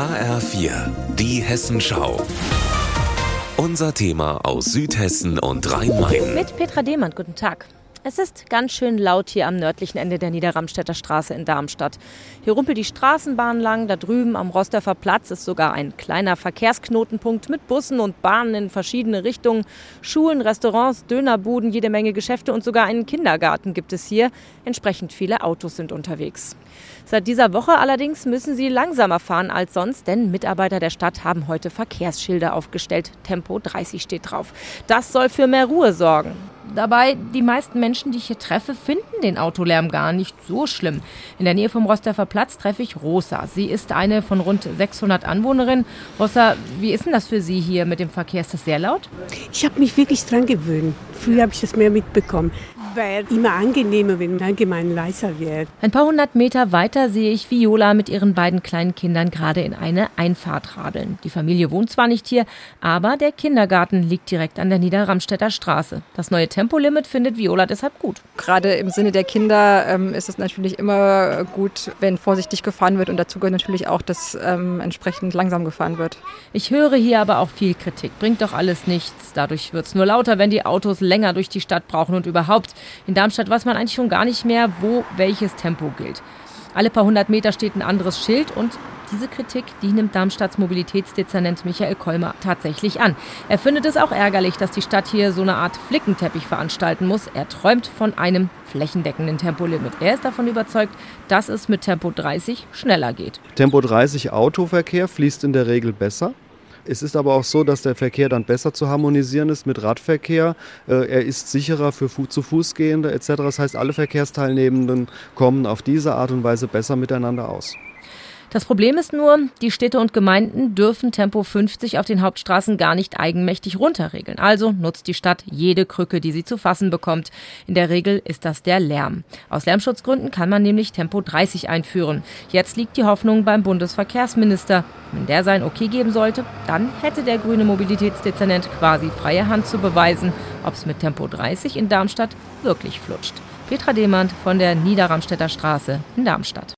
HR4, die Hessenschau. Unser Thema aus Südhessen und Rhein-Main. Mit Petra Demand, guten Tag. Es ist ganz schön laut hier am nördlichen Ende der Niederramstädter Straße in Darmstadt. Hier rumpelt die Straßenbahn lang, da drüben am Rosdorfer Platz ist sogar ein kleiner Verkehrsknotenpunkt mit Bussen und Bahnen in verschiedene Richtungen. Schulen, Restaurants, Dönerbuden, jede Menge Geschäfte und sogar einen Kindergarten gibt es hier. Entsprechend viele Autos sind unterwegs. Seit dieser Woche allerdings müssen sie langsamer fahren als sonst, denn Mitarbeiter der Stadt haben heute Verkehrsschilder aufgestellt. Tempo 30 steht drauf. Das soll für mehr Ruhe sorgen. Dabei, die meisten Menschen, die ich hier treffe, finden den Autolärm gar nicht so schlimm. In der Nähe vom Rostorfer Platz treffe ich Rosa. Sie ist eine von rund 600 Anwohnerinnen. Rosa, wie ist denn das für Sie hier mit dem Verkehr? Ist das sehr laut? Ich habe mich wirklich dran gewöhnt. Früher habe ich das mehr mitbekommen wäre immer angenehmer, wenn allgemein leiser wird. Ein paar hundert Meter weiter sehe ich Viola mit ihren beiden kleinen Kindern gerade in eine Einfahrt radeln. Die Familie wohnt zwar nicht hier, aber der Kindergarten liegt direkt an der Niederramstädter Straße. Das neue Tempolimit findet Viola deshalb gut. Gerade im Sinne der Kinder ähm, ist es natürlich immer gut, wenn vorsichtig gefahren wird und dazu gehört natürlich auch, dass ähm, entsprechend langsam gefahren wird. Ich höre hier aber auch viel Kritik. Bringt doch alles nichts. Dadurch wird es nur lauter, wenn die Autos länger durch die Stadt brauchen und überhaupt. In Darmstadt weiß man eigentlich schon gar nicht mehr, wo welches Tempo gilt. Alle paar hundert Meter steht ein anderes Schild und diese Kritik, die nimmt Darmstadts Mobilitätsdezernent Michael Kolmer tatsächlich an. Er findet es auch ärgerlich, dass die Stadt hier so eine Art Flickenteppich veranstalten muss. Er träumt von einem flächendeckenden Tempolimit. Er ist davon überzeugt, dass es mit Tempo 30 schneller geht. Tempo 30 Autoverkehr fließt in der Regel besser. Es ist aber auch so, dass der Verkehr dann besser zu harmonisieren ist mit Radverkehr. Äh, er ist sicherer für zu Fußgehende etc. Das heißt, alle Verkehrsteilnehmenden kommen auf diese Art und Weise besser miteinander aus. Das Problem ist nur, die Städte und Gemeinden dürfen Tempo 50 auf den Hauptstraßen gar nicht eigenmächtig runterregeln. Also nutzt die Stadt jede Krücke, die sie zu fassen bekommt. In der Regel ist das der Lärm. Aus Lärmschutzgründen kann man nämlich Tempo 30 einführen. Jetzt liegt die Hoffnung beim Bundesverkehrsminister. Wenn der sein Okay geben sollte, dann hätte der grüne Mobilitätsdezernent quasi freie Hand zu beweisen, ob es mit Tempo 30 in Darmstadt wirklich flutscht. Petra Demand von der Niederramstädter Straße in Darmstadt.